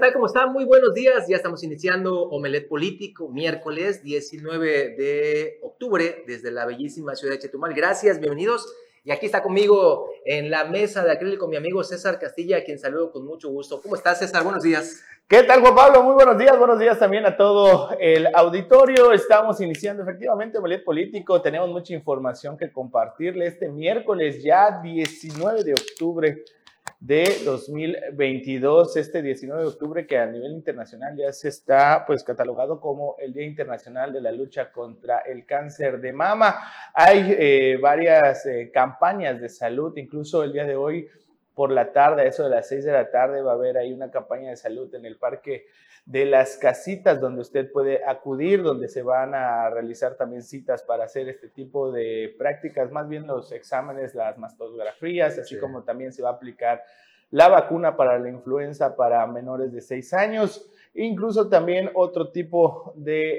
tal? ¿Cómo están? Muy buenos días. Ya estamos iniciando Omelet Político, miércoles 19 de octubre, desde la bellísima ciudad de Chetumal. Gracias, bienvenidos. Y aquí está conmigo en la mesa de acrílico mi amigo César Castilla, a quien saludo con mucho gusto. ¿Cómo estás, César? Buenos días. ¿Qué tal, Juan Pablo? Muy buenos días. Buenos días también a todo el auditorio. Estamos iniciando efectivamente Omelet Político. Tenemos mucha información que compartirle este miércoles, ya 19 de octubre de 2022, este 19 de octubre, que a nivel internacional ya se está pues catalogado como el Día Internacional de la Lucha contra el Cáncer de Mama. Hay eh, varias eh, campañas de salud, incluso el día de hoy por la tarde, eso de las 6 de la tarde, va a haber ahí una campaña de salud en el Parque de las casitas donde usted puede acudir, donde se van a realizar también citas para hacer este tipo de prácticas, más bien los exámenes, las mastografías, así como también se va a aplicar la vacuna para la influenza para menores de 6 años, incluso también otro tipo de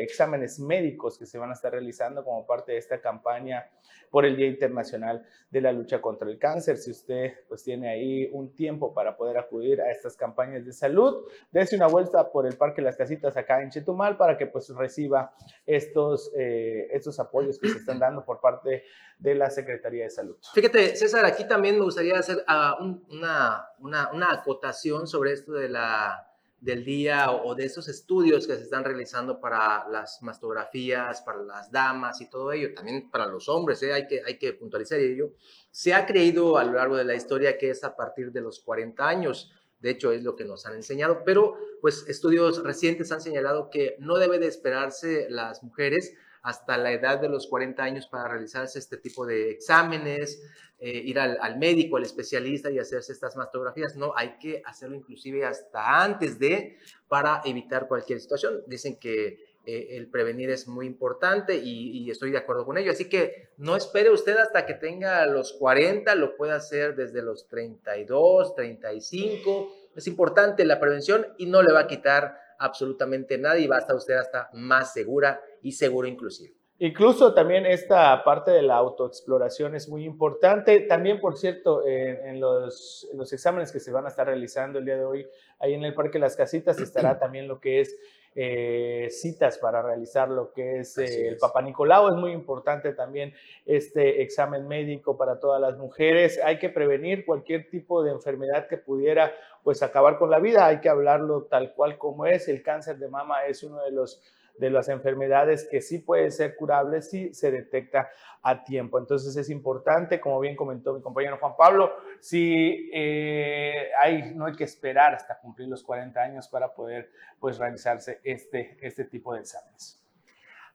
eh, exámenes médicos que se van a estar realizando como parte de esta campaña por el Día Internacional de la Lucha contra el Cáncer. Si usted pues tiene ahí un tiempo para poder acudir a estas campañas de salud, dése una vuelta por el Parque Las Casitas acá en Chetumal para que pues reciba estos, eh, estos apoyos que se están dando por parte de la Secretaría de Salud. Fíjate, César, aquí también me gustaría hacer ah, una, una, una acotación sobre esto de la del día o de esos estudios que se están realizando para las mastografías, para las damas y todo ello, también para los hombres, ¿eh? hay, que, hay que puntualizar ello, se ha creído a lo largo de la historia que es a partir de los 40 años, de hecho es lo que nos han enseñado, pero pues estudios recientes han señalado que no debe de esperarse las mujeres hasta la edad de los 40 años para realizarse este tipo de exámenes, eh, ir al, médico, al especialista y hacerse estas mastografías. No, hay que hacerlo inclusive hasta antes de, para evitar cualquier situación. Dicen que eh, el prevenir es muy importante y, y, estoy de acuerdo con ello. Así que no espere usted hasta que tenga los 40, lo puede hacer desde los 32, 35. Es importante la prevención y no le va a quitar absolutamente nada y va a estar usted hasta más segura y seguro inclusive. Incluso también esta parte de la autoexploración es muy importante. También, por cierto, en, los, los, exámenes que se van a estar realizando el día de hoy, ahí en el Parque Las Casitas estará también lo que es eh, citas para realizar lo que es eh, el Papa Nicolau. Es muy importante también este examen médico para todas las mujeres. Hay que prevenir cualquier tipo de enfermedad que pudiera pues acabar con la vida. Hay que hablarlo tal cual como es. El cáncer de mama es uno de los de las enfermedades que sí pueden ser curables si se detecta a tiempo. Entonces es importante, como bien comentó mi compañero Juan Pablo, si eh, hay, no hay que esperar hasta cumplir los 40 años para poder pues, realizarse este, este tipo de exámenes.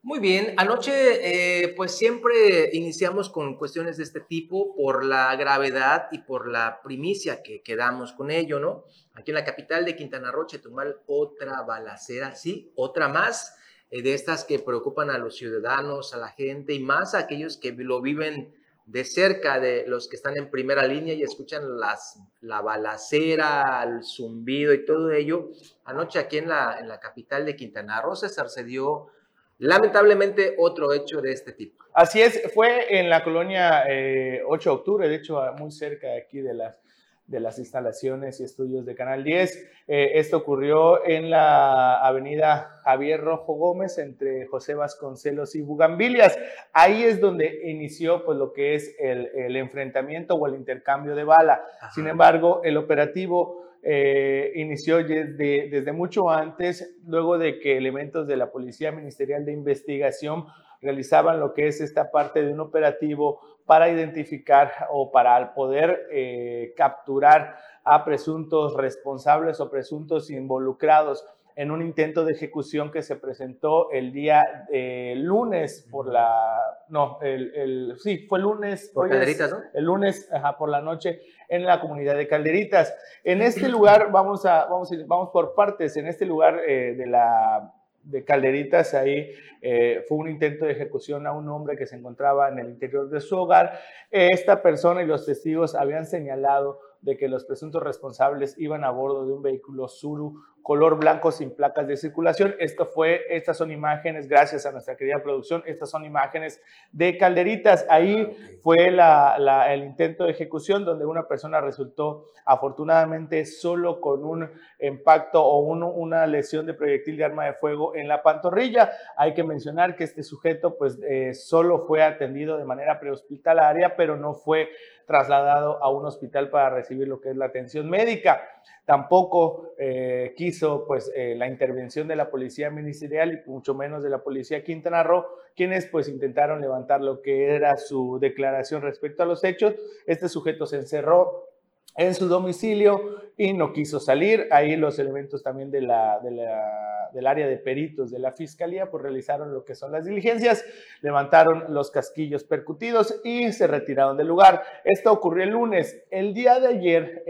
Muy bien, anoche eh, pues siempre iniciamos con cuestiones de este tipo por la gravedad y por la primicia que quedamos con ello, ¿no? Aquí en la capital de Quintana Roo, Chetumal, otra balacera, sí, otra más de estas que preocupan a los ciudadanos, a la gente y más a aquellos que lo viven de cerca, de los que están en primera línea y escuchan las, la balacera, el zumbido y todo ello. Anoche aquí en la, en la capital de Quintana Roo, se dio lamentablemente otro hecho de este tipo. Así es, fue en la colonia 8 eh, de octubre, de hecho muy cerca de aquí de las de las instalaciones y estudios de Canal 10. Eh, esto ocurrió en la avenida Javier Rojo Gómez entre José Vasconcelos y Bugambilias. Ahí es donde inició pues, lo que es el, enfrentamiento o el intercambio de bala. Sin embargo, el operativo eh, inició desde, desde mucho antes, luego de que elementos de la Policía Ministerial de Investigación realizaban lo que es esta parte de un operativo para identificar o para poder eh, capturar a presuntos responsables o presuntos involucrados en un intento de ejecución que se presentó el día eh, lunes por la, no, el, sí, fue lunes. Por Calderitas, ¿no? El lunes por la noche en la comunidad de Calderitas. En este lugar, vamos a, vamos, vamos por partes, en este lugar eh, de la de Calderitas, ahí eh, fue un intento de ejecución a un hombre que se encontraba en el interior de su hogar. Esta persona y los testigos habían señalado de que los presuntos responsables iban a bordo de un vehículo Zuru color blanco sin placas de circulación. Esto fue, estas son imágenes, gracias a nuestra querida producción, estas son imágenes de calderitas. Ahí ah, fue el intento de ejecución donde una persona resultó afortunadamente solo con un impacto o una lesión de proyectil de arma de fuego en la pantorrilla. Hay que mencionar que este sujeto pues eh, solo fue atendido de manera prehospitalaria, pero no fue trasladado a un hospital para recibir lo que es la atención médica. Tampoco eh, quiso pues eh, la intervención de la policía ministerial y mucho menos de la policía Quintana Roo, quienes pues intentaron levantar lo que era su declaración respecto a los hechos. Este sujeto se encerró en su domicilio y no quiso salir. Ahí los elementos también del área de peritos de la fiscalía pues realizaron lo que son las diligencias, levantaron los casquillos percutidos y se retiraron del lugar. Esto ocurrió el lunes. El día de ayer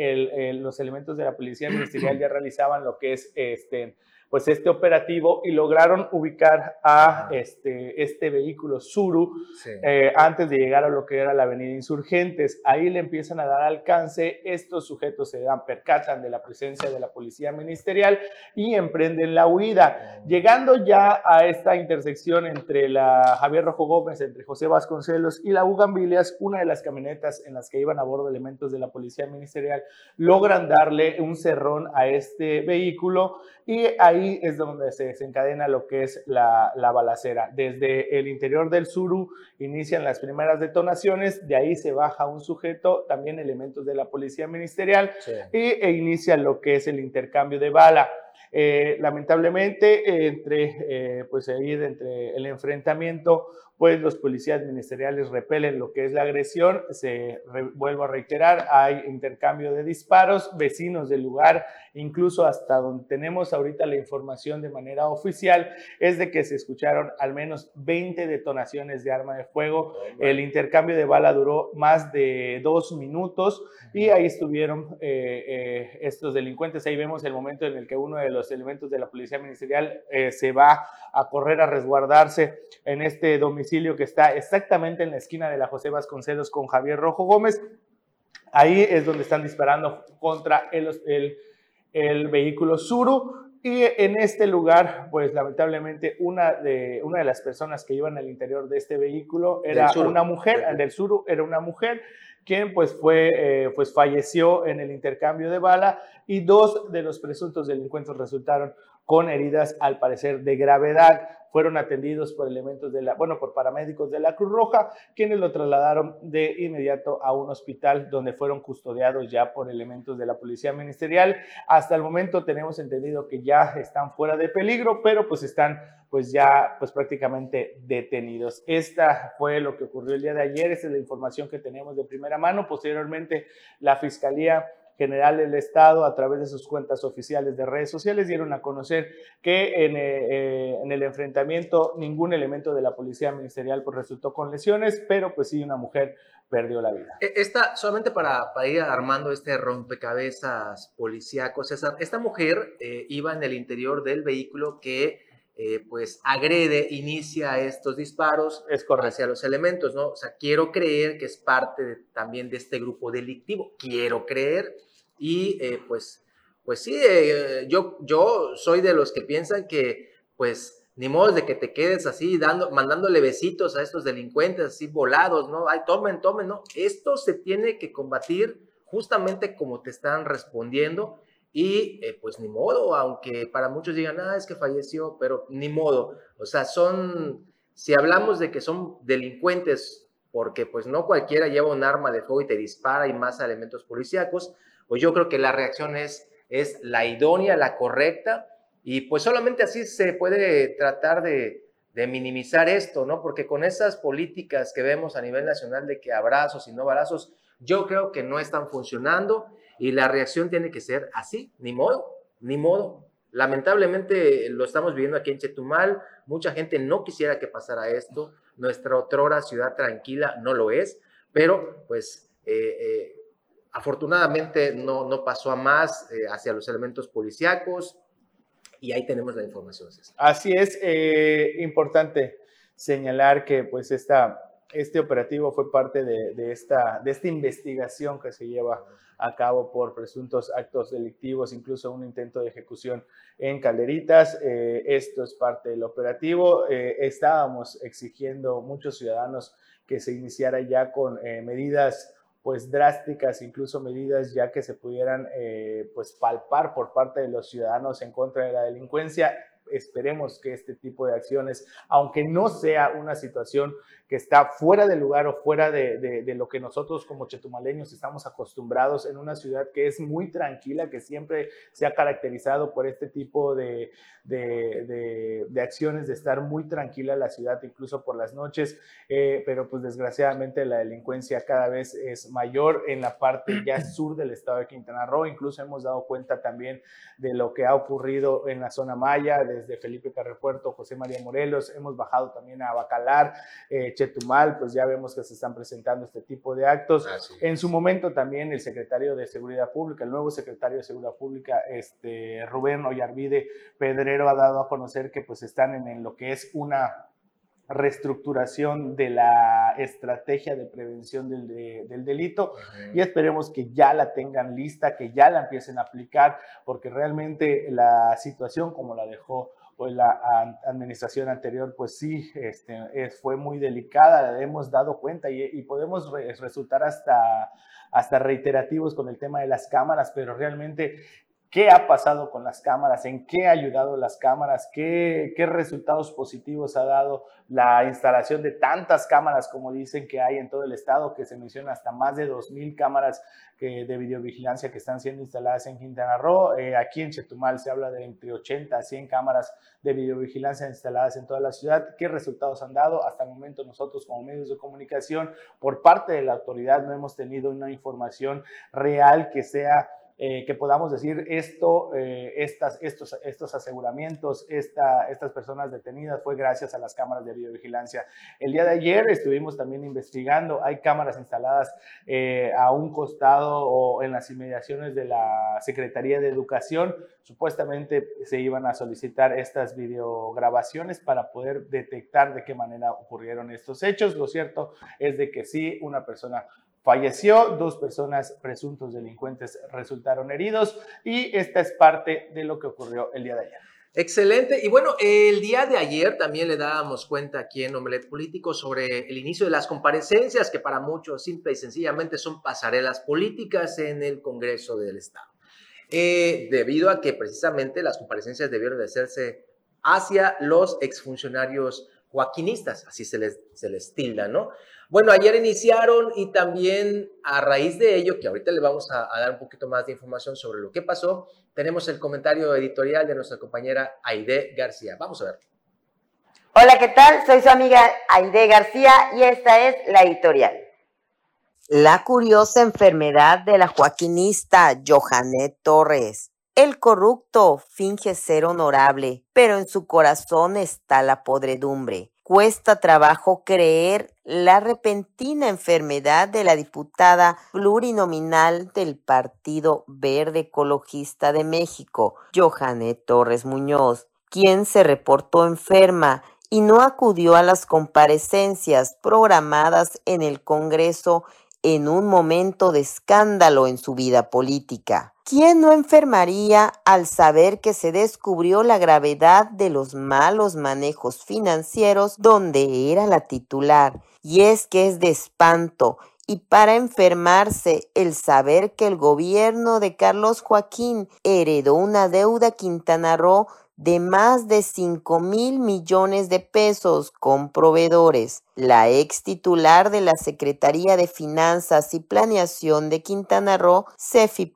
los elementos de la policía ministerial ya realizaban lo que es este pues este operativo y lograron ubicar a este, este vehículo Suru eh, antes de llegar a lo que era la avenida Insurgentes. Ahí le empiezan a dar alcance, estos sujetos se dan, percatan de la presencia de la policía ministerial y emprenden la huida. Llegando ya a esta intersección entre la Javier Rojo Gómez, entre José Vasconcelos y la Bugambilias, una de las camionetas en las que iban a bordo elementos de la policía ministerial logran darle un cerrón a este vehículo y ahí es donde se desencadena lo que es la, balacera. Desde el interior del Suru inician las primeras detonaciones, de ahí se baja un sujeto, también elementos de la policía ministerial, y, e inicia lo que es el intercambio de bala. Eh, lamentablemente, entre, eh, pues ahí, entre el enfrentamiento, pues los policías ministeriales repelen lo que es la agresión. Se vuelvo a reiterar, hay intercambio de disparos, vecinos del lugar, incluso hasta donde tenemos ahorita la información de manera oficial, es de que se escucharon al menos 20 detonaciones de arma de fuego. El intercambio de bala duró más de dos minutos y ahí estuvieron eh, estos delincuentes. Ahí vemos el momento en el que uno de los elementos de la policía ministerial eh, se va a correr a resguardarse en este domicilio que está exactamente en la esquina de la José Vasconcelos con Javier Rojo Gómez. Ahí es donde están disparando contra el, el, el vehículo Suru. Y en este lugar, pues lamentablemente una de, una de las personas que iban al interior de este vehículo era una mujer, del Suru era una mujer quien pues fue, eh, pues falleció en el intercambio de bala y dos de los presuntos delincuentes resultaron con heridas al parecer de gravedad. Fueron atendidos por elementos de la, bueno, por paramédicos de la Cruz Roja, quienes lo trasladaron de inmediato a un hospital donde fueron custodiados ya por elementos de la Policía Ministerial. Hasta el momento tenemos entendido que ya están fuera de peligro, pero pues están pues ya pues prácticamente detenidos. Esta fue lo que ocurrió el día de ayer, esa es la información que tenemos de primera mano. Posteriormente, la Fiscalía General del Estado, a través de sus cuentas oficiales de redes sociales, dieron a conocer que en, eh, eh, en el enfrentamiento ningún elemento de la Policía Ministerial pues, resultó con lesiones, pero pues sí una mujer perdió la vida. E, esta, solamente para, para ir armando este rompecabezas policíaco, César, esta mujer eh, iba en el interior del vehículo que pues agrede, inicia estos disparos es hacia los elementos, ¿no? O sea, quiero creer que es parte también de este grupo delictivo, quiero creer, y eh, pues, pues sí, eh, yo, yo soy de los que piensan que pues ni modo de que te quedes así dando, mandándole besitos a estos delincuentes así volados, ¿no? Ay, tomen, tomen, ¿no? Esto se tiene que combatir justamente como te están respondiendo y eh, pues ni modo, aunque para muchos digan, ah, es que falleció, pero ni modo. O sea, son, si hablamos de que son delincuentes, porque pues no cualquiera lleva un arma de fuego y te dispara y más elementos policíacos, pues yo creo que la reacción es, es la idónea, la correcta, y pues solamente así se puede tratar de, minimizar esto, ¿no? Porque con esas políticas que vemos a nivel nacional de que abrazos y no abrazos, yo creo que no están funcionando y la reacción tiene que ser así, ni modo, ni modo. Lamentablemente lo estamos viviendo aquí en Chetumal, mucha gente no quisiera que pasara esto, nuestra otrora ciudad tranquila no lo es, pero pues eh, eh, Afortunadamente no, no pasó a más eh, hacia los elementos policíacos y ahí tenemos la información. Así es, eh, importante señalar que pues esta, Este operativo fue parte de, esta, de esta investigación que se lleva a cabo por presuntos actos delictivos, incluso un intento de ejecución en Calderitas. Eh, esto es parte del operativo. Eh, estábamos exigiendo muchos ciudadanos que se iniciara ya con medidas pues drásticas, incluso medidas ya que se pudieran pues palpar por parte de los ciudadanos en contra de la delincuencia. Esperemos que este tipo de acciones, aunque no sea una situación que está fuera de lugar o fuera de, lo que nosotros como chetumaleños estamos acostumbrados en una ciudad que es muy tranquila, que siempre se ha caracterizado por este tipo de, acciones, de estar muy tranquila la ciudad, incluso por las noches, eh, pero pues desgraciadamente la delincuencia cada vez es mayor en la parte ya sur del estado de Quintana Roo, incluso hemos dado cuenta también de lo que ha ocurrido en la zona Maya, desde Felipe Carrepuerto, José María Morelos, hemos bajado también a Bacalar, eh, Chetumal, pues ya vemos que se están presentando este tipo de actos. En su momento también el secretario de Seguridad Pública, el nuevo secretario de Seguridad Pública, este, Rubén Ollarvide Pedrero, ha dado a conocer que pues están en, lo que es una reestructuración de la estrategia de prevención del, del delito. Y esperemos que ya la tengan lista, que ya la empiecen a aplicar, porque realmente la situación como la dejó pues la administración anterior, pues sí, este, fue muy delicada, hemos dado cuenta y, podemos resultar hasta, hasta reiterativos con el tema de las cámaras, pero realmente qué ha pasado con las cámaras, en qué ha ayudado las cámaras, qué, resultados positivos ha dado la instalación de tantas cámaras como dicen que hay en todo el estado, que se menciona hasta más de 2.000 cámaras de videovigilancia que están siendo instaladas en Quintana Roo. Eh, aquí en Chetumal se habla de entre 80 a 100 cámaras de videovigilancia instaladas en toda la ciudad. ¿Qué resultados han dado? Hasta el momento nosotros como medios de comunicación, por parte de la autoridad, no hemos tenido una información real que sea eh, que podamos decir esto, eh, estas, estos, estos aseguramientos, esta, estas personas detenidas fue gracias a las cámaras de videovigilancia. El día de ayer estuvimos también investigando, hay cámaras instaladas eh, a un costado o en las inmediaciones de la Secretaría de Educación. Supuestamente se iban a solicitar estas videograbaciones para poder detectar de qué manera ocurrieron estos hechos. Lo cierto es de que sí, una persona falleció, dos personas presuntos delincuentes resultaron heridos y esta es parte de lo que ocurrió el día de ayer. Excelente. Y bueno, el día de ayer también le dábamos cuenta aquí en Omelet Político sobre el inicio de las comparecencias, que para muchos simple y sencillamente son pasarelas políticas en el Congreso del Estado. Eh, debido a que precisamente las comparecencias debieron de hacerse hacia los exfuncionarios joaquinistas, así se les, se les tilda, ¿no? Bueno, ayer iniciaron y también a raíz de ello, que ahorita le vamos a, dar un poquito más de información sobre lo que pasó, tenemos el comentario editorial de nuestra compañera Aide García. Vamos a ver. Hola, ¿qué tal? Soy su amiga Aide García y esta es la editorial. La curiosa enfermedad de la joaquinista Johanet Torres. El corrupto finge ser honorable, pero en su corazón está la podredumbre. Cuesta trabajo creer la repentina enfermedad de la diputada plurinominal del Partido Verde Ecologista de México, Johanet Torres Muñoz, quien se reportó enferma y no acudió a las comparecencias programadas en el Congreso en un momento de escándalo en su vida política. ¿Quién no enfermaría al saber que se descubrió la gravedad de los malos manejos financieros donde era la titular? Y es que es de espanto y para enfermarse el saber que el gobierno de Carlos Joaquín heredó una deuda Quintana Roo de más de 5 mil millones de pesos con proveedores. La ex titular de la Secretaría de Finanzas y Planeación de Quintana Roo,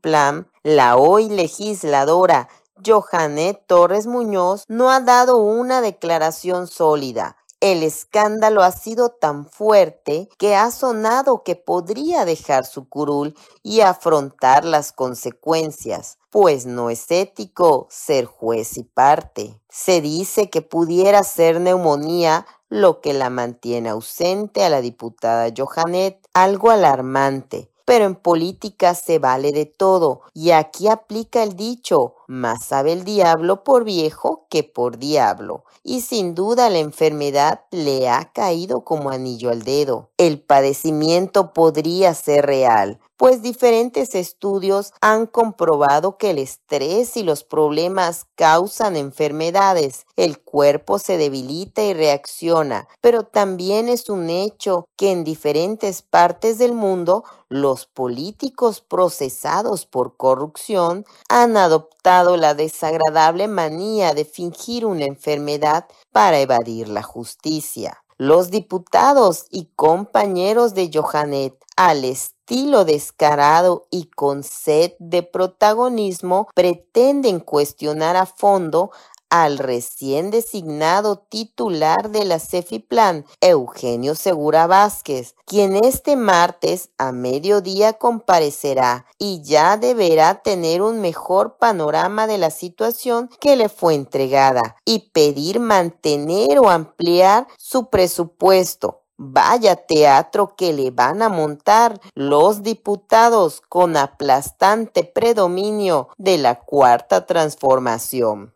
Plan, la hoy legisladora Johanet Torres Muñoz, no ha dado una declaración sólida. El escándalo ha sido tan fuerte que ha sonado que podría dejar su curul y afrontar las consecuencias, pues no es ético ser juez y parte. Se dice que pudiera ser neumonía lo que la mantiene ausente a la diputada Johanet, algo alarmante. Pero en política se vale de todo y aquí aplica el dicho, más sabe el diablo por viejo que por diablo, y sin duda la enfermedad le ha caído como anillo al dedo. El padecimiento podría ser real, pues diferentes estudios han comprobado que el estrés y los problemas causan enfermedades. El cuerpo se debilita y reacciona, pero también es un hecho que en diferentes partes del mundo los políticos procesados por corrupción han adoptado la desagradable manía de fingir una enfermedad para evadir la justicia. Los diputados y compañeros de Johanet, al estilo descarado y con sed de protagonismo, pretenden cuestionar a fondo al recién designado titular de la CEFIPLAN, Eugenio Segura Vázquez, quien este martes a mediodía comparecerá y ya deberá tener un mejor panorama de la situación que le fue entregada y pedir mantener o ampliar su presupuesto. Vaya teatro que le van a montar los diputados con aplastante predominio de la cuarta transformación.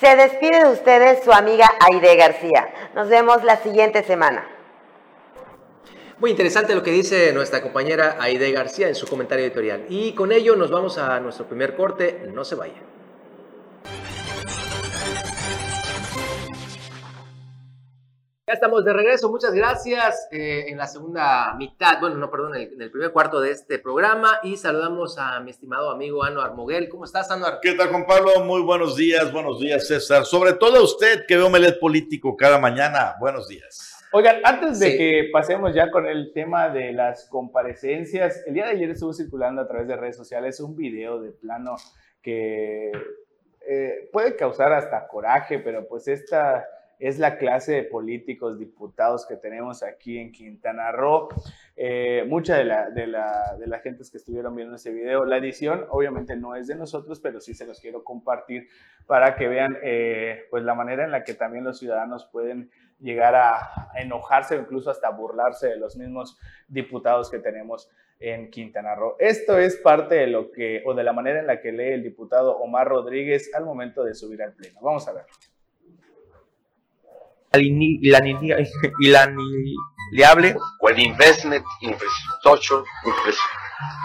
Se despide de ustedes su amiga Aide García. Nos vemos la siguiente semana. Muy interesante lo que dice nuestra compañera Aide García en su comentario editorial. Y con ello nos vamos a nuestro primer corte. No se vaya. Ya estamos de regreso, muchas gracias eh, en la segunda mitad, bueno, no, perdón, en el, primer cuarto de este programa y saludamos a mi estimado amigo Anuar Moguel. ¿Cómo estás, Anuar? ¿Qué tal, Juan Pablo? Muy buenos días, buenos días, César. Sobre todo a usted que ve Omelet Político cada mañana, buenos días. Oigan, antes de que pasemos ya con el tema de las comparecencias, el día de ayer estuvo circulando a través de redes sociales un video de plano que eh, puede causar hasta coraje, pero pues esta es la clase de políticos, diputados que tenemos aquí en Quintana Roo. Eh, mucha de la, de, gente que estuvieron viendo ese video, la edición obviamente no es de nosotros, pero sí se los quiero compartir para que vean eh, pues la manera en la que también los ciudadanos pueden llegar a enojarse o incluso hasta burlarse de los mismos diputados que tenemos en Quintana Roo. Esto es parte de lo que, o de la manera en la que lee el diputado Omar Rodríguez al momento de subir al pleno. Vamos a verlo inaliable o el investment infrastructure,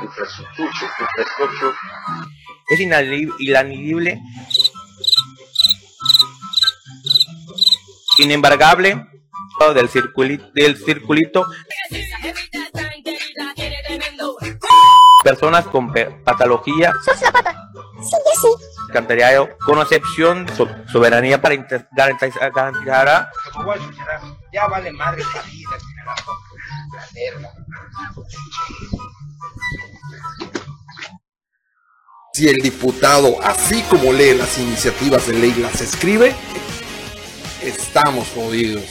infrastructure, infrastructure, es inalible, inembargable. Del circulito, del circulito. Personas con patología con excepción de soberanía para garantizar, garantizar ya vale madre la vida si el diputado, así como lee las iniciativas de ley, las escribe, estamos jodidos.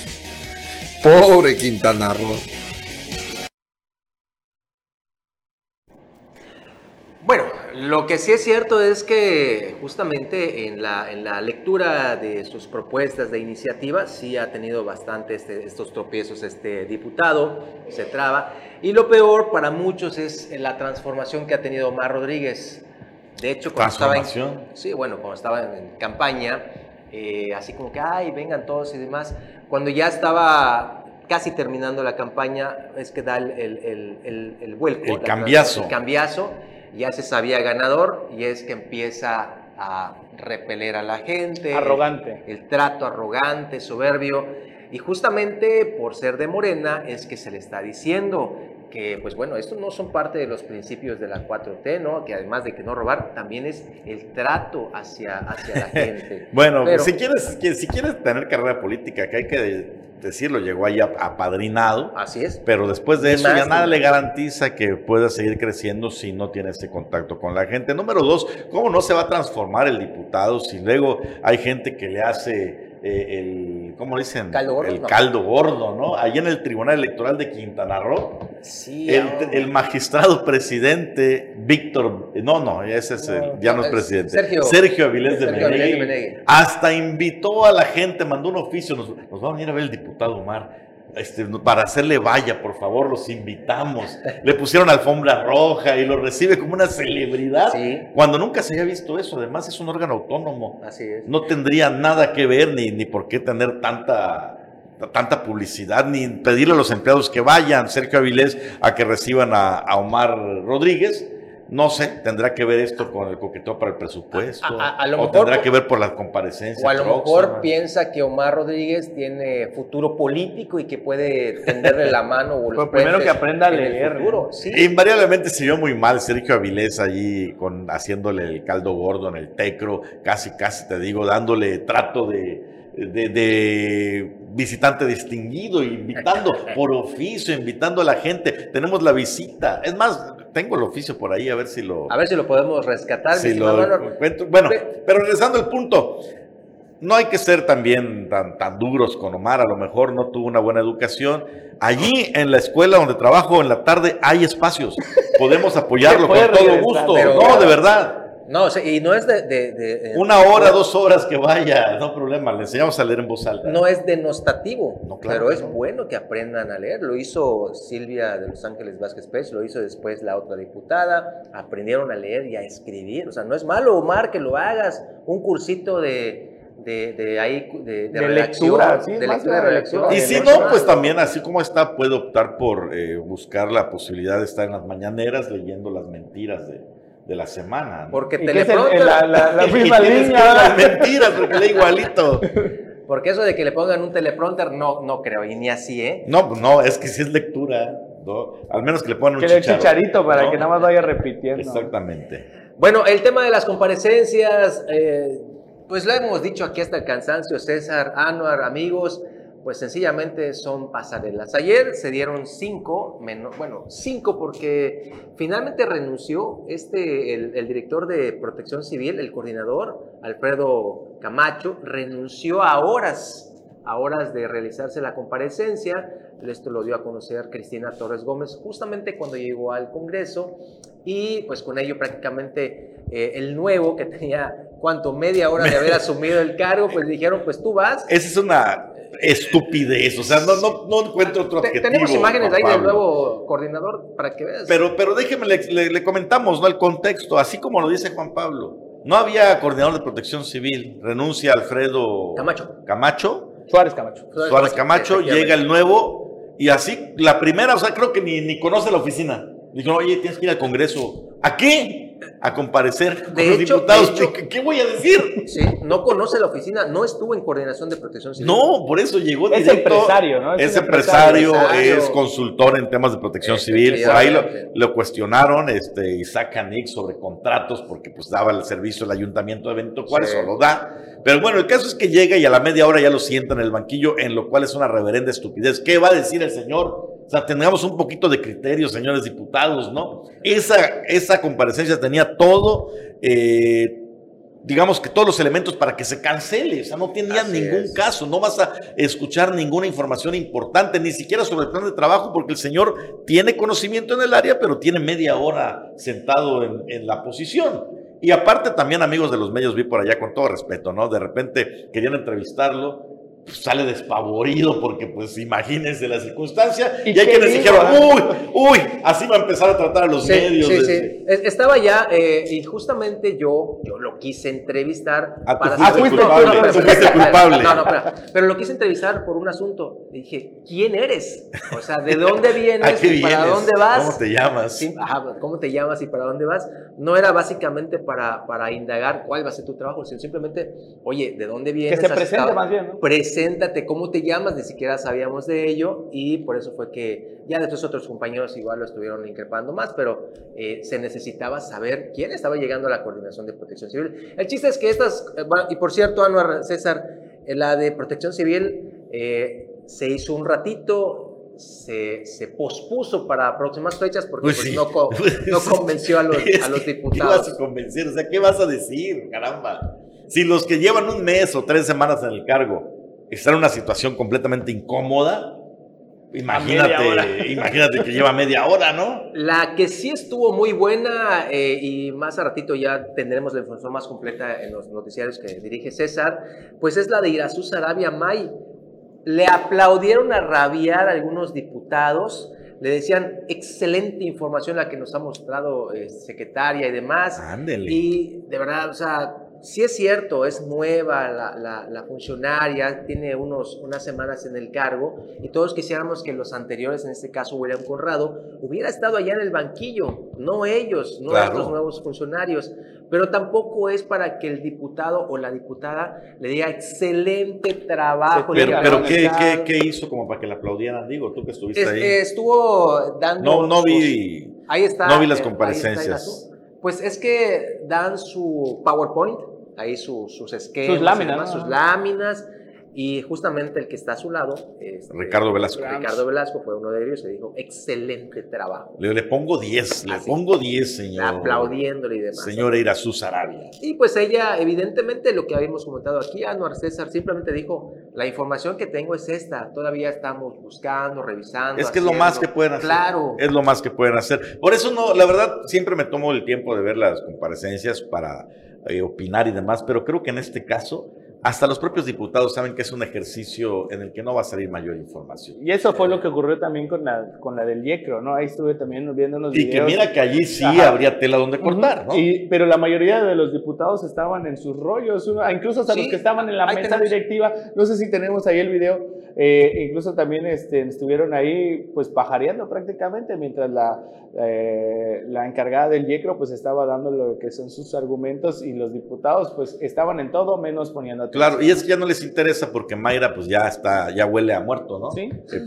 Pobre Quintana Roo. Lo que sí es cierto es que justamente en la, en la lectura de sus propuestas de iniciativa sí ha tenido bastante este, estos tropiezos este diputado, se traba. Y lo peor para muchos es la transformación que ha tenido Omar Rodríguez. De hecho, cuando estaba en, sí, bueno, cuando estaba en, campaña, eh, así como que, ay, vengan todos y demás, cuando ya estaba casi terminando la campaña, es que da el, el, el, el vuelco. El cambiazo. El cambiazo ya se sabía ganador y es que empieza a repeler a la gente. Arrogante. El, trato arrogante, soberbio. Y justamente por ser de Morena es que se le está diciendo que, pues bueno, estos no son parte de los principios de la 4T, ¿no? Que además de que no robar, también es el trato hacia, hacia la gente. bueno, si, quieres, si quieres tener carrera política, que hay que decirlo, llegó ahí apadrinado. Así es. Pero después de eso ya nada le garantiza que pueda seguir creciendo si no tiene ese contacto con la gente. Número dos, ¿cómo no se va a transformar el diputado si luego hay gente que le hace eh, el, ¿cómo dicen? el caldo gordo, ¿no? Allí en el Tribunal Electoral de Quintana Roo, sí, el, magistrado presidente Víctor, no, no, ese es el, ya no es presidente, Sergio, Sergio Avilés de Menegui, hasta invitó a la gente, mandó un oficio, nos, nos va a venir a ver el diputado Omar este, para hacerle valla, por favor, los invitamos. Le pusieron alfombra roja y lo recibe como una celebridad. Sí. Cuando nunca se había visto eso. Además, es un órgano autónomo. Así es. No tendría nada que ver ni, ni por qué tener tanta, tanta publicidad, ni pedirle a los empleados que vayan, Sergio Avilés, a que reciban a, a Omar Rodríguez. No sé, tendrá que ver esto con el coqueteo para el presupuesto. A- a- a lo o mejor tendrá que ver por la comparecencia. O a lo mejor piensa que Omar Rodríguez tiene futuro político y que puede tenderle la mano o los Pues primero que aprenda a leer, futuro. ¿no? Sí. Invariablemente se vio muy mal Sergio Avilés allí con, haciéndole el caldo gordo en el tecro, casi, casi te digo, dándole trato de, de, de visitante distinguido, invitando por oficio, invitando a la gente. Tenemos la visita. Es más, tengo el oficio por ahí, a ver si lo, A ver si lo podemos rescatar. si lo encuentro. Bueno, Pe- pero regresando al punto. No hay que ser también tan, tan duros con Omar, a lo mejor no tuvo una buena educación. Allí en la escuela donde trabajo en la tarde hay espacios. Podemos apoyarlo con todo gusto. no, de verdad. No, o sea, y no es de... de- de- de- Una hora, dos horas que vaya, no problema. Le enseñamos a leer en voz alta. No es denostativo, No, claro pero es no. bueno que aprendan a leer. Lo hizo Silvia de Los Ángeles Vázquez Pérez, lo hizo después la otra diputada. Aprendieron a leer y a escribir. O sea, no es malo, Omar, que lo hagas. Un cursito de, de, de ahí, de, de De lectura, sí, de más lectura, que de de redacción. lectura. Y si no, pues también, así como está, puede optar por eh, buscar la posibilidad de estar en las mañaneras leyendo las mentiras de, de la semana. ¿no? Porque ¿Y qué es el- teleprompter, la, misma línea? las mentiras, porque lee igualito. porque eso de que le pongan un teleprompter, no, no creo, y ni así, ¿eh? No, pues no, es que si es lectura, ¿no? Al menos que le pongan un Que le chicharo, chicharito para ¿no? que nada más vaya repitiendo. Exactamente. Bueno, el tema de las comparecencias, eh, pues lo hemos dicho aquí hasta el cansancio, César, Anuar, amigos, pues sencillamente son pasarelas. Ayer se dieron cinco, meno- bueno, cinco porque finalmente renunció este, el, el director de Protección Civil, el coordinador, Alfredo Camacho, renunció a horas a horas de realizarse la comparecencia. Esto lo dio a conocer Cristina Torres Gómez justamente cuando llegó al Congreso y pues con ello prácticamente eh, el nuevo que tenía cuánto media hora de haber asumido el cargo, pues dijeron pues tú vas. Esa es una estupidez, o sea, no, no, no encuentro otro Te- adjetivo. tenemos imágenes ahí del nuevo coordinador para que veas. Pero, pero déjeme, le, le- le comentamos, ¿no? El contexto, así como lo dice Juan Pablo. No había coordinador de protección civil, renuncia Alfredo Camacho. Camacho, Suárez Camacho. Suárez Camacho, llega el nuevo y así, la primera, o sea, creo que ni, ni conoce la oficina. Dijo, oye, tienes que ir al Congreso. ¿A qué? A comparecer con De los hecho- diputados. de hecho- ¿Qué, qué voy a decir? Sí, no conoce la oficina, no estuvo en coordinación de protección civil. No, por eso llegó Es empresario, ¿no? Es, empresario, empresario. es consultor en temas de protección Eh, civil. Por ahí lo, cuestionaron, este, Isaac Canix sobre contratos, porque pues daba el servicio del ayuntamiento de Benito Juárez, Sí. o lo da. Pero bueno, el caso es que llega y a la media hora ya lo sienta en el banquillo, en lo cual es una reverenda estupidez. ¿Qué va a decir el señor? O sea, tengamos un poquito de criterio, señores diputados, ¿no? Esa, esa comparecencia tenía todo, eh, digamos que todos los elementos para que se cancele. O sea, no tenía Así ningún es. caso, no vas a escuchar ninguna información importante, ni siquiera sobre el plan de trabajo, porque el señor tiene conocimiento en el área, pero tiene media hora sentado en, en la posición. Y aparte también amigos de los medios vi por allá con todo respeto, ¿no? De repente querían entrevistarlo, pues, sale despavorido porque pues imagínense la circunstancia y, ¿Y hay quienes dijeron, ah? uy, uy, así va a empezar a tratar a los Sí, medios. sí, sí. Es- Estaba ya eh, y justamente yo, yo lo quise entrevistar Ah, tú para fuiste saber- culpable, No, no, espera, fuiste culpable. No, no. Pero lo quise entrevistar por un asunto. Le dije, ¿quién eres? O sea, ¿de dónde vienes? ¿A qué y ¿Para vienes? dónde vas? ¿Cómo te llamas? Sí, ajá, ¿Cómo te llamas y para dónde vas? No era básicamente para, para indagar cuál va a ser tu trabajo, sino simplemente, oye, ¿de dónde vienes? se ¿Has presente más bien, ¿no? Preséntate, ¿cómo te llamas? Ni siquiera sabíamos de ello y por eso fue que ya después otros compañeros igual lo estuvieron increpando más, pero eh, se necesitaba saber quién estaba llegando a la coordinación de protección civil. El chiste es que estas, eh, y por cierto, Anuar César, eh, la de protección civil eh, se hizo un ratito, se, se pospuso para próximas fechas porque Pues pues, sí. no, no convenció a los, a los que, ¿Qué vas diputados. a convencer? O sea, ¿qué vas a decir? Caramba. Si los que llevan un mes o tres semanas en el cargo están en una situación completamente incómoda, imagínate, imagínate que lleva media hora, ¿no? La que sí estuvo muy buena eh, y más a ratito ya tendremos la información más completa en los noticiarios que dirige César, pues es la de Irazú Sarabia May. le aplaudieron a rabiar a algunos diputados, le decían excelente información la que nos ha mostrado eh, secretaria y demás. Ándele. Y de verdad, o sea, sí es cierto, es nueva la, la- la funcionaria, tiene unos, unas semanas en el cargo y todos quisiéramos que los anteriores, en este caso William Conrado, hubiera estado allá en el banquillo, no ellos, no Claro. estos nuevos funcionarios. Pero tampoco es para que el diputado o la diputada le diga excelente trabajo. Sí, Pero, pero ¿dónde ¿qué, qué, qué hizo como para que la aplaudieran? Digo, tú que estuviste es- ahí. estuvo dando. no, no vi. Ahí está. no vi las eh, comparecencias. Pues es que dan su PowerPoint, ahí su- sus esquemas, Sus láminas, y demás, sus láminas, y justamente el que está a su lado, este, Ricardo Velasco. Ricardo Velasco fue uno de ellos y dijo, excelente trabajo, Le, le pongo 10, le Así. pongo 10, señor. aplaudiéndole y demás. Señora Irazú Sarabia. Y pues ella, evidentemente, lo que habíamos comentado aquí, Anuar César simplemente dijo, la información que tengo es esta, todavía estamos buscando, revisando. Es que es lo más que haciendo". pueden hacer. Claro. Es lo más que pueden hacer. Por eso no, la verdad, siempre me tomo el tiempo de ver las comparecencias para eh, opinar y demás, pero creo que en este caso, hasta los propios diputados saben que es un ejercicio en el que no va a salir mayor información. Y eso fue lo que ocurrió también con la, con la del IECRO, ¿no? Ahí estuve también viendo unos Y que videos. mira que allí sí Ajá. habría tela donde cortar, ¿no? Y, pero la mayoría de los diputados estaban en sus rollos, incluso hasta Sí, los que estaban en la mesa tenemos. directiva. No sé si tenemos ahí el video. eh, incluso también este, estuvieron ahí pues pajareando prácticamente mientras la, eh, la encargada del YECRO pues estaba dando lo que son sus argumentos y los diputados pues estaban en todo menos poniendo atención. Claro, y es que ya no les interesa porque Mayra pues ya está, ya huele a muerto, ¿no? Sí. Eh,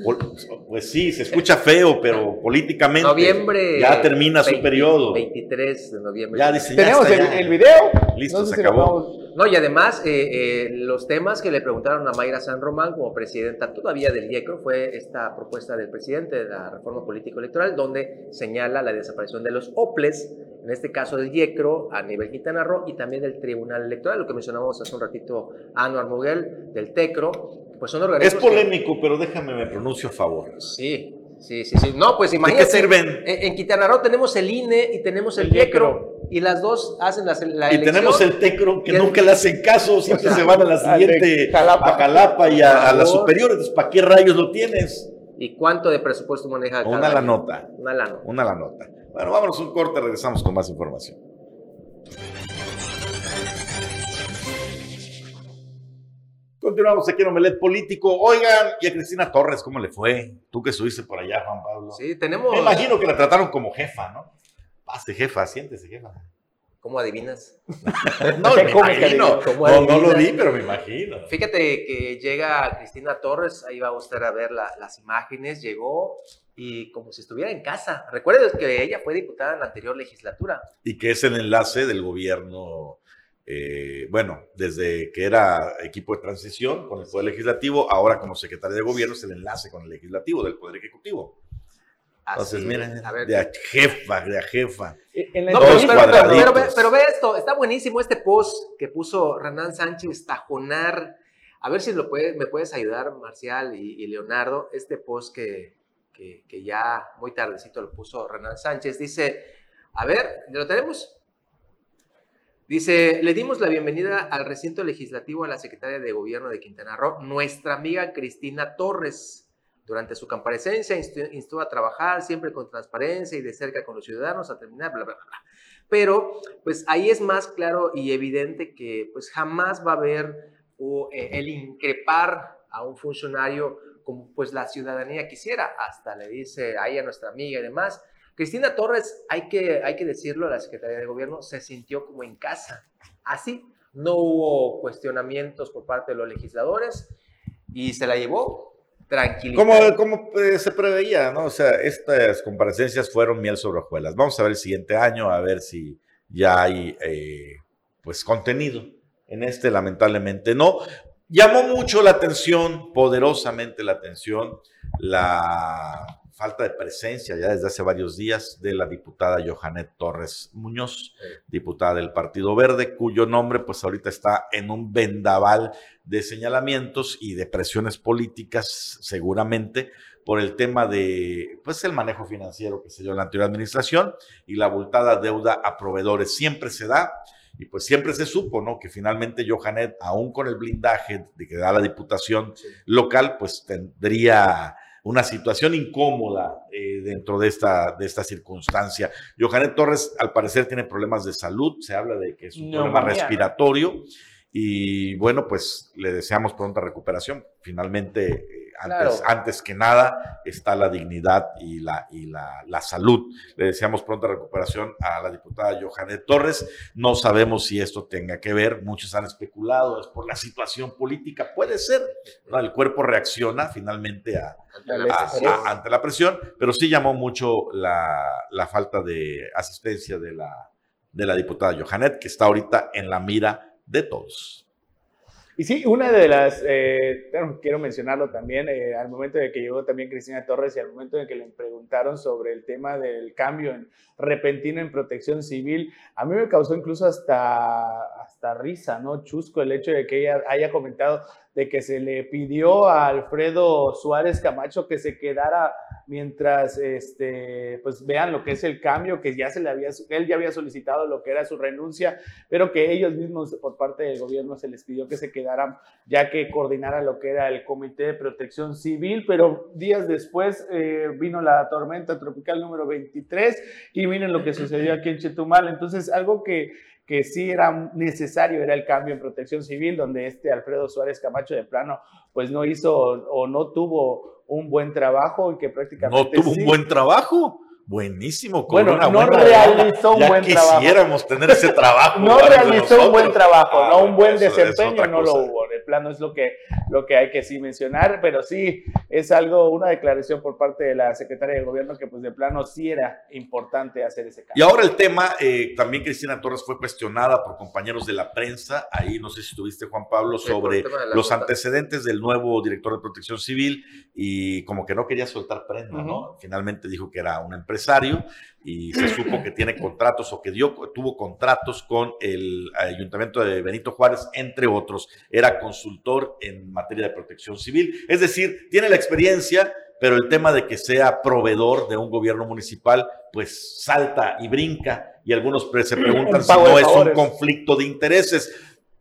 Pues sí, se escucha feo, pero políticamente Noviembre. ya termina su 20 periodo. 23 de noviembre. Ya dice, ya Tenemos está, el, ya. el video. Listo, no sé se si acabó. No, y además, eh, eh, los temas que le preguntaron a Mayra San Román como presidenta todavía del IECRO fue esta propuesta del presidente de la reforma político-electoral, donde señala la desaparición de los OPLES, en este caso del IECRO a nivel Quintana Roo y también del Tribunal Electoral, lo que mencionamos hace un ratito a Anuar Muguel, del TECRO, pues son Es organismos. que- polémico, pero déjame me pronuncio a favor. Sí, sí, sí, sí. No, pues ¿De imagínate. qué sirven? En, en Quintana Roo tenemos el INE y tenemos el, El IECRO, y las dos hacen la, la Y elección. tenemos el TECRO que nunca le hacen caso, siempre O sea, se van a la de siguiente, Jalapa. a Jalapa y a, a las superiores. ¿Para qué rayos lo tienes? ¿Y cuánto de presupuesto maneja cada Una la año? nota, Una lana. una la nota. Bueno, vámonos un corte, regresamos con más información. Continuamos aquí en Omelet Político. Oigan, y a Cristina Torres, ¿cómo le fue? Tú que estuviste por allá, Juan Pablo. Sí, tenemos. Me imagino que la trataron como jefa, ¿no? Pase, jefa, siéntese, jefa. ¿Cómo adivinas? No, me imagino. ¿cómo No, no lo vi, pero me imagino. Fíjate que llega Cristina Torres, ahí va usted a ver la- las imágenes, llegó y como si estuviera en casa. Recuerden que ella fue diputada en la anterior legislatura. Y que es el enlace del gobierno, eh, bueno, desde que era equipo de transición con el Poder Legislativo, ahora como secretaria de gobierno es el enlace con el Legislativo, del Poder Ejecutivo. Entonces, Así, miren, a ver. de a jefa, de a jefa. En la No, pero, pero- pero- ve, pero ve esto, está buenísimo este post que puso Renan Sánchez Tajonar. A ver si lo puede, me puedes ayudar, Marcial y, y Leonardo. Este post que, que- que ya muy tardecito lo puso Renan Sánchez. Dice, a ver, ¿lo tenemos? Dice, le dimos la bienvenida al recinto legislativo a la secretaria de Gobierno de Quintana Roo, nuestra amiga Cristina Torres. Durante su comparecencia instó, a trabajar siempre con transparencia y de cerca con los ciudadanos a terminar, bla, bla, bla. Pero, pues ahí es más claro y evidente que pues jamás va a haber o, eh, el increpar a un funcionario como pues la ciudadanía quisiera. Hasta le dice ahí a nuestra amiga y demás. Cristina Torres, hay que, hay que decirlo, la Secretaría de Gobierno se sintió como en casa. Así, no hubo cuestionamientos por parte de los legisladores y se la llevó tranquilita. Como, como eh, se preveía, ¿no? O sea, estas comparecencias fueron miel sobre hojuelas. Vamos a ver el siguiente año, a ver si ya hay, eh, pues, contenido. En este, lamentablemente, no. Llamó mucho la atención, poderosamente la atención, la falta de presencia ya desde hace varios días de la diputada Johanet Torres Muñoz, diputada del Partido Verde, cuyo nombre pues ahorita está en un vendaval de señalamientos y de presiones políticas seguramente por el tema de pues el manejo financiero que se dio en la anterior administración y la abultada deuda a proveedores. Siempre se da Y pues siempre se supo, ¿no? Que finalmente Johanet, aún con el blindaje de que da la diputación local, pues tendría una situación incómoda eh, dentro de esta, de esta circunstancia. Johanet Torres, al parecer, tiene problemas de salud, se habla de que es un problema respiratorio. Y bueno, pues le deseamos pronta recuperación. Finalmente, eh, antes, antes, que nada, está la dignidad y, la, y la, la, salud. Le deseamos pronta recuperación a la diputada Johanet Torres. No sabemos si esto tenga que ver, muchos han especulado, es por la situación política, puede ser. El cuerpo reacciona finalmente a, ante, la presión, pero sí llamó mucho la, la falta de asistencia de la, de la diputada Johanet, que está ahorita en la mira de todos. Y sí, una de las, eh, quiero mencionarlo también, eh, al momento de que llegó también Cristina Torres y al momento en que le preguntaron sobre el tema del cambio en, repentino en protección civil, a mí me causó incluso hasta, hasta risa, ¿no? Chusco el hecho de que ella haya comentado de que se le pidió a Alfredo Suárez Camacho que se quedara mientras este, pues vean lo que es el cambio, que ya se le había, él ya había solicitado lo que era su renuncia, pero que ellos mismos por parte del gobierno se les pidió que se quedaran ya que coordinara lo que era el Comité de Protección Civil, pero días después eh, vino la tormenta tropical número 23 y miren lo que sucedió aquí en Chetumal, entonces algo que que sí era necesario, era el cambio en protección civil, donde este Alfredo Suárez Camacho de plano, pues no hizo o no tuvo un buen trabajo y que prácticamente... No tuvo un buen trabajo. Buenísimo. Bueno, no realizó un buen trabajo. Quisiéramos tener ese trabajo. no realizó un buen trabajo, no un buen desempeño, no lo hubo. Plano es lo que, lo que hay que sí mencionar, pero sí es algo, una declaración por parte de la secretaria de gobierno que pues de plano sí era importante hacer ese cambio. Y ahora el tema, eh, también Cristina Torres fue cuestionada por compañeros de la prensa, ahí no sé si estuviste Juan Pablo, sobre los antecedentes del nuevo director de protección civil y como que no quería soltar prenda, ¿no? Finalmente dijo que era una empresa y se supo que tiene contratos o que dio, tuvo contratos con el Ayuntamiento de Benito Juárez, entre otros. Era consultor en materia de protección civil. Es decir, tiene la experiencia, pero el tema de que sea proveedor de un gobierno municipal, pues salta y brinca y algunos se preguntan si no es un conflicto de intereses.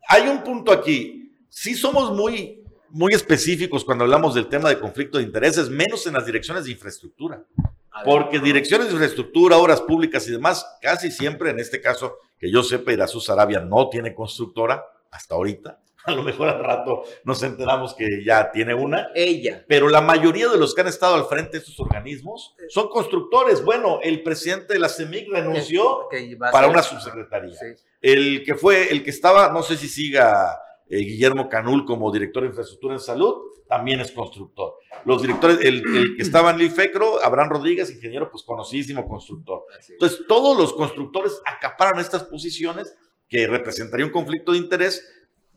Hay un punto aquí. Sí somos muy muy específicos cuando hablamos del tema de conflicto de intereses, menos en las direcciones de infraestructura. Porque direcciones de infraestructura, obras públicas y demás, casi siempre, en este caso, que yo sepa, Irazú Sarabia no tiene constructora hasta ahorita. A lo mejor al rato nos enteramos que ya tiene una. Ella. Pero la mayoría de los que han estado al frente de estos organismos son constructores. Bueno, el presidente de la CEMIC renunció para una subsecretaría. El que fue, el que estaba, no sé si siga eh, Guillermo Canul como director de infraestructura en salud, también es constructor. Los directores, el, que estaba en Lifecro, Abraham Rodríguez, ingeniero, pues conocidísimo constructor. Entonces, todos los constructores acaparan estas posiciones que representaría un conflicto de interés,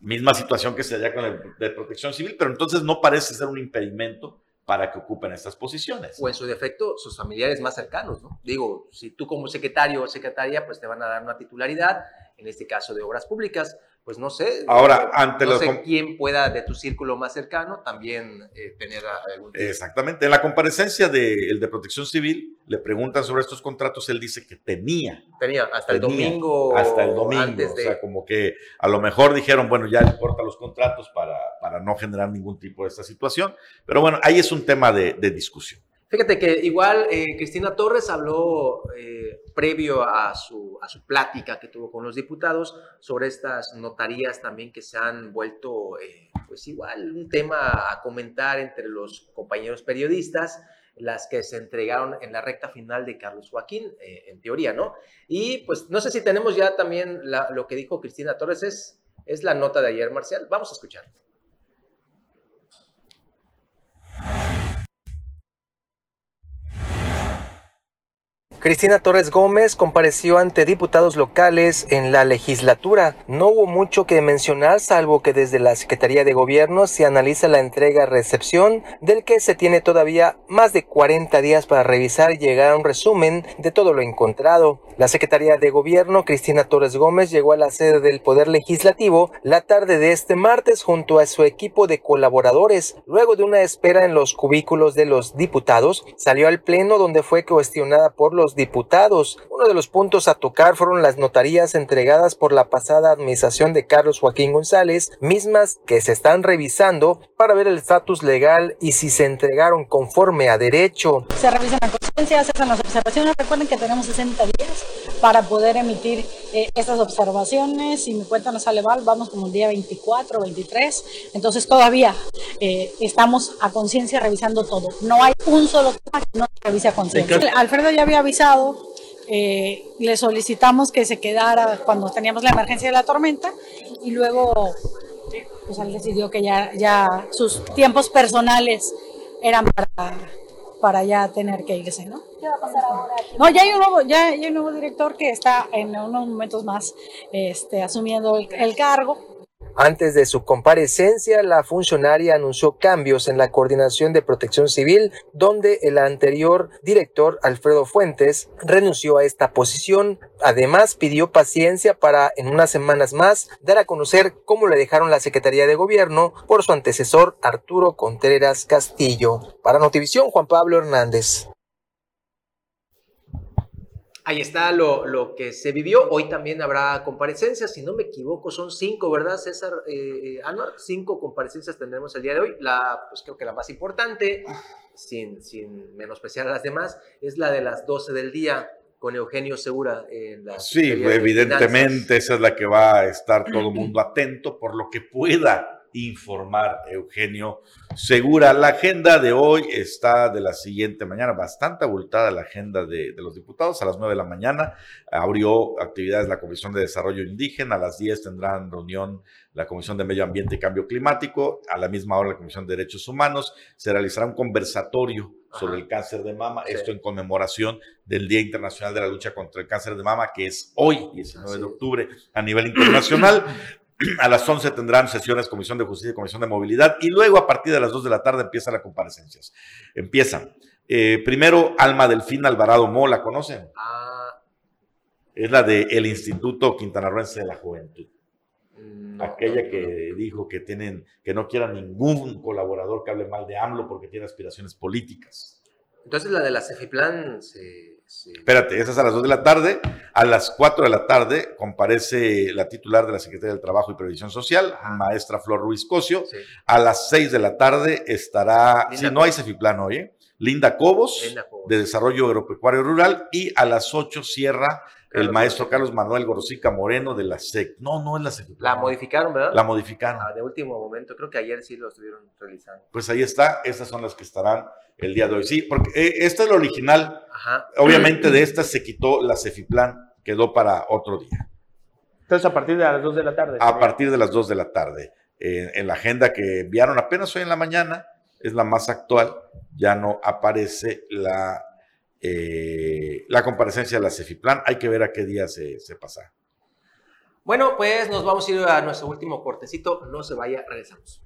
misma situación que se halla con el de protección civil, pero entonces no parece ser un impedimento para que ocupen estas posiciones. O en su defecto, sus familiares más cercanos, ¿no? Digo, si tú como secretario o secretaria, pues te van a dar una titularidad, en este caso de obras públicas, pues no sé. Ahora, ante no sé quién pueda de tu círculo más cercano también eh, tener algún Exactamente. En la comparecencia del de, Protección Civil, le preguntan sobre estos contratos, él dice que tenía. Tenía, hasta el domingo. Hasta el domingo. O sea, como que a lo mejor dijeron, bueno, ya le importa los contratos para, para no generar ningún tipo de esta situación. Pero bueno, ahí es un tema de, de discusión. Fíjate que igual eh, Cristina Torres habló eh, previo a su, a su plática que tuvo con los diputados sobre estas notarías también que se han vuelto, eh, pues igual, un tema a comentar entre los compañeros periodistas, las que se entregaron en la recta final de Carlos Joaquín, en teoría, ¿no? Y pues no sé si tenemos ya también lo que dijo Cristina Torres, es, es la nota de ayer, Marcial. Vamos a escuchar. Cristina Torres Gómez compareció ante diputados locales en la legislatura. No hubo mucho que mencionar, salvo que desde la Secretaría de Gobierno se analiza la entrega-recepción, del que se tiene todavía más de 40 días para revisar y llegar a un resumen de todo lo encontrado. La Secretaría de Gobierno, Cristina Torres Gómez, llegó a la sede del Poder Legislativo la tarde de este martes junto a su equipo de colaboradores. Luego de una espera en los cubículos de los diputados, salió al Pleno donde fue cuestionada por los Diputados. Uno de los puntos a tocar fueron las notarías entregadas por la pasada administración de Carlos Joaquín González, mismas que se están revisando para ver el estatus legal y si se entregaron conforme a derecho. Se revisan la conciencia, se hacen las observaciones. Recuerden que tenemos 60 días para poder emitir eh, estas observaciones. Si mi cuenta no sale mal, vamos como el día 24, 23. Entonces todavía eh, estamos a conciencia revisando todo. No hay un solo tema que no se revise a conciencia. Alfredo ya había avisado eh, le solicitamos que se quedara cuando teníamos la emergencia de la tormenta y luego pues él decidió que ya, ya sus tiempos personales eran para, para ya tener que irse, ¿no? ¿Qué va a pasar ahora? No, ya hay un nuevo, ya, hay un nuevo director que está en unos momentos más este, asumiendo el, el cargo. Antes de su comparecencia, la funcionaria anunció cambios en la coordinación de protección civil, donde el anterior director, Alfredo Fuentes, renunció a esta posición. Además, pidió paciencia para, en unas semanas más, dar a conocer cómo le dejaron la Secretaría de Gobierno por su antecesor, Arturo Contreras Castillo. Para Notivisión, Juan Pablo Hernández. Ahí está lo, lo, que se vivió. Hoy también habrá comparecencias, si no me equivoco, son cinco, ¿verdad, César? Eh, Anuar, cinco comparecencias tendremos el día de hoy. La, pues creo que la más importante, sin, sin menospreciar a las demás, es la de las 12 del día con Eugenio Segura. En la sí, evidentemente esa es la que va a estar todo el mundo atento por lo que pueda informar Eugenio Segura. La agenda de hoy está de la siguiente mañana, bastante abultada la agenda de, de, los diputados. A las 9 de la mañana abrió actividades la Comisión de Desarrollo Indígena, a las 10 tendrán reunión la Comisión de Medio Ambiente y Cambio Climático, a la misma hora la Comisión de Derechos Humanos, se realizará un conversatorio sobre el cáncer de mama, sí. esto en conmemoración del Día Internacional de la Lucha contra el Cáncer de Mama, que es hoy, 19 de octubre, a nivel internacional. A las 11 tendrán sesiones Comisión de Justicia y Comisión de Movilidad y luego a partir de las 2 de la tarde empiezan las comparecencias. Empiezan. Eh, primero, Alma Delfín Alvarado Mo, ¿la conocen? Ah. Es la del el Instituto Quintanarroense de la Juventud. No, Aquella no, que no. dijo que, tienen, que no quiera ningún colaborador que hable mal de AMLO porque tiene aspiraciones políticas. Entonces la de la Cefiplan se... Sí. Espérate, es a las 2 de la tarde. A las 4 de la tarde comparece la titular de la Secretaría del Trabajo y Previsión Social, Ajá. maestra Flor Ruiz Cosio. Sí. A las 6 de la tarde estará, si sí, no hay Cefiplan hoy, ¿eh? Linda Cobos, Linda Cobos, de Desarrollo Agropecuario Rural, y a las 8 cierra Carlos el maestro Manuel. Carlos Manuel Gorosica Moreno de la SEC. No, no es la SEC. La modificaron, ¿verdad? La modificaron. Ah, de último momento, creo que ayer sí lo estuvieron realizando. Pues ahí está, esas son las que estarán el día de hoy. Sí, porque eh, esta es lo original. Ajá. Obviamente de esta se quitó la Cefiplan, quedó para otro día. Entonces a partir de las 2 de la tarde. A partir de las 2 de la tarde. Eh, en la agenda que enviaron apenas hoy en la mañana, es la más actual, ya no aparece la, eh, la comparecencia de la Cefiplan. Hay que ver a qué día se, pasa. Bueno, pues nos vamos a ir a nuestro último cortecito. No se vaya, regresamos.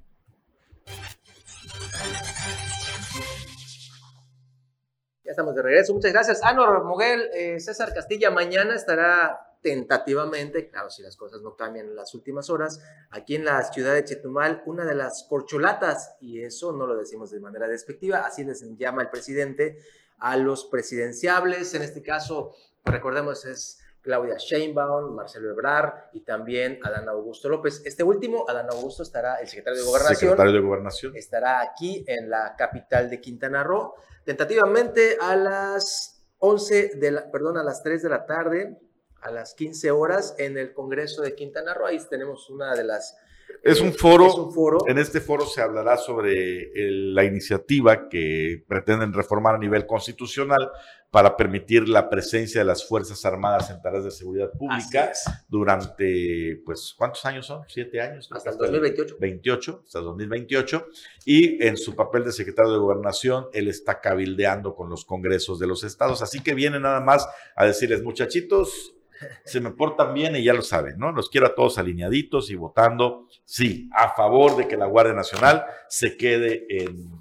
Ya estamos de regreso. Muchas gracias. Anor Moguel, eh, César Castilla, mañana estará tentativamente, claro, si las cosas no cambian en las últimas horas, aquí en la ciudad de Chetumal, una de las corcholatas, y eso no lo decimos de manera despectiva, así les llama el presidente a los presidenciables, en este caso, recordemos, es Claudia Sheinbaum, Marcelo Ebrard y también Adán Augusto López. Este último, Adán Augusto, estará el secretario de Gobernación. Secretario de Gobernación. Estará aquí en la capital de Quintana Roo, tentativamente a las 11 de la, perdón, a las 3 de la tarde, a las 15 horas en el Congreso de Quintana Roo. Ahí tenemos una de las... Es un, foro, es un foro. En este foro se hablará sobre el, la iniciativa que pretenden reformar a nivel constitucional para permitir la presencia de las Fuerzas Armadas en tareas de seguridad pública durante, pues, ¿cuántos años son? ¿Siete años? Hasta, hasta el 2028. 28, hasta el 2028. Y en su papel de secretario de Gobernación, él está cabildeando con los congresos de los estados. Así que viene nada más a decirles, muchachitos, se me portan bien y ya lo saben, ¿no? Los quiero a todos alineaditos y votando, sí, a favor de que la Guardia Nacional se quede en,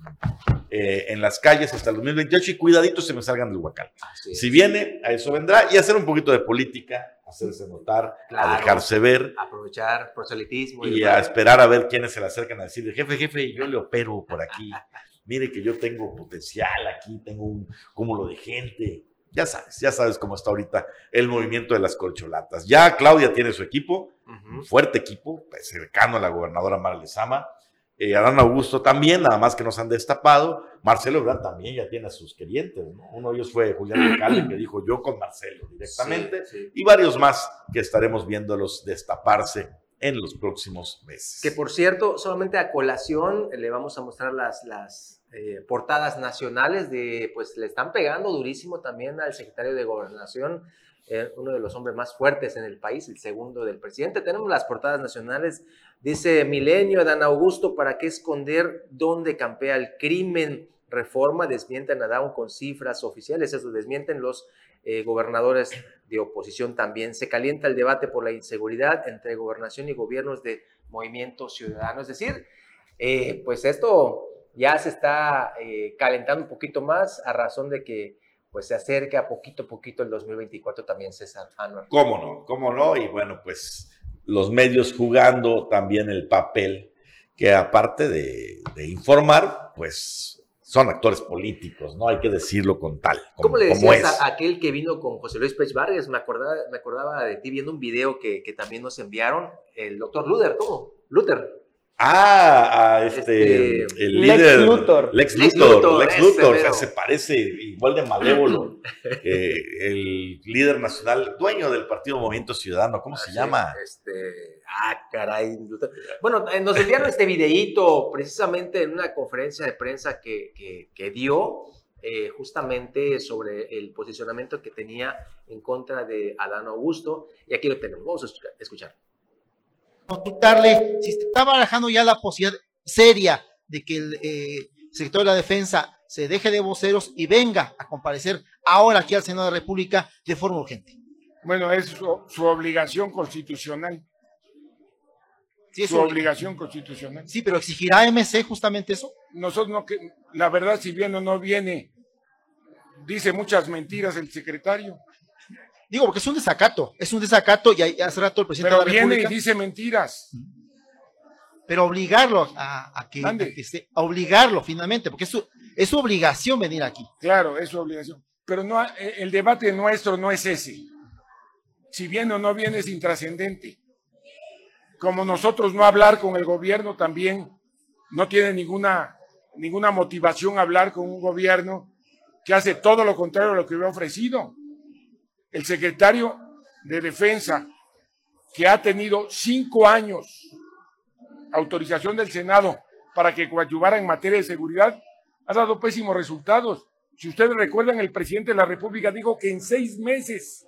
eh, en las calles hasta el 2028 y cuidaditos se me salgan del huacal. Si viene, a eso vendrá y hacer un poquito de política, hacerse notar, claro, a dejarse ver. Aprovechar proselitismo. Y, y a esperar a ver quiénes se le acercan a decir, jefe, jefe, yo le opero por aquí. Mire que yo tengo potencial aquí, tengo un cúmulo de gente Ya sabes, ya sabes cómo está ahorita el movimiento de las corcholatas. Ya Claudia tiene su equipo, un fuerte equipo, pues, cercano a la gobernadora Mara Lezama. Eh, Adán Augusto también, nada más que nos han destapado. Marcelo Ebrard también ya tiene a sus querientes. ¿no? Uno de ellos fue Julián Alcalde, que dijo yo con Marcelo directamente. Sí, sí. Y varios más que estaremos viéndolos destaparse en los próximos meses. Que por cierto, solamente a colación le vamos a mostrar las, las eh, portadas nacionales de, pues le están pegando durísimo también al secretario de Gobernación, eh, uno de los hombres más fuertes en el país, el segundo del presidente. Tenemos las portadas nacionales, dice Milenio, Dan Augusto, ¿para qué esconder dónde campea el crimen? Reforma, desmienten a Down con cifras oficiales, eso desmienten los eh, gobernadores de oposición también. Se calienta el debate por la inseguridad entre gobernación y gobiernos de Movimiento Ciudadano. Es decir, pues esto ya se está eh, calentando un poquito más a razón de que pues se acerca a poquito a poquito el 2024 también, César Anuar. ¿Cómo no? ¿Cómo no? Y bueno, pues los medios jugando también el papel que aparte de, de informar, pues son actores políticos, ¿no? Hay que decirlo con tal. Como, ¿Cómo le decías es. a aquel que vino con José Luis Pech Vargas? Me acordaba, me acordaba de ti viendo un video que, que también nos enviaron, el doctor Luther, ¿cómo? Luther. Ah, a este, Este, el Lex líder. Luthor. Lex Lex Luthor. Lex Luthor, o sea, se parece igual de malévolo. el líder nacional, dueño del Partido Movimiento Ciudadano, ¿cómo se llama? Este, ah, caray. Bueno, nos enviaron este videíto precisamente en una conferencia de prensa que, que, que dio eh, justamente sobre el posicionamiento que tenía en contra de Adán Augusto. Y aquí lo tenemos. Vamos a escuchar. Consultarle si se está barajando ya la posibilidad seria de que el eh, sector de la defensa se deje de voceros y venga a comparecer ahora aquí al Senado de la República de forma urgente. Bueno, es su, su obligación constitucional. Sí, es su obli- obligación constitucional. Sí, pero exigirá MC justamente eso. Nosotros no, que, la verdad, si viene o no viene, dice muchas mentiras el secretario, Digo, porque es un desacato, es un desacato y hace rato el presidente pero de la viene República. y dice mentiras. pero obligarlo a, a que, a que a obligarlo finalmente, porque es su, es su obligación venir aquí. Claro, es su obligación. Pero no, eh, el debate nuestro no es ese. Si viene o no viene es intrascendente. Como nosotros no hablar con el gobierno también no tiene ninguna, ninguna motivación hablar con un gobierno que hace todo lo contrario a lo que había ofrecido. El secretario de Defensa, que ha tenido cinco años autorización del Senado para que coadyuvara en materia de seguridad, ha dado pésimos resultados. Si ustedes recuerdan, el presidente de la República dijo que en seis meses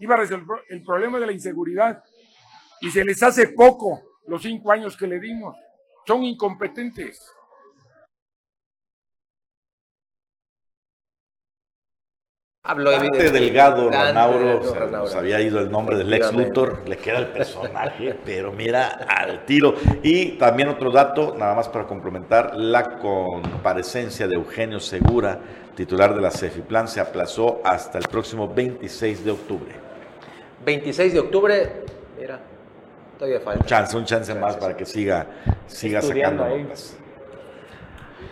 iba a resolver el problema de la inseguridad y se les hace poco los cinco años que le dimos. Son incompetentes. Habló Bastante delgado, delgado, o sea, Ranauro. nos había ido el nombre de Lex Efectivamente. Luthor, le queda el personaje, pero mira, al tiro. Y también otro dato, nada más para complementar, la comparecencia de Eugenio Segura, titular de la CEFIPLAN, se aplazó hasta el próximo 26 de octubre. 26 de octubre, mira, todavía Un falta. chance, un chance más para que siga, siga Estudiando sacando ahí. notas.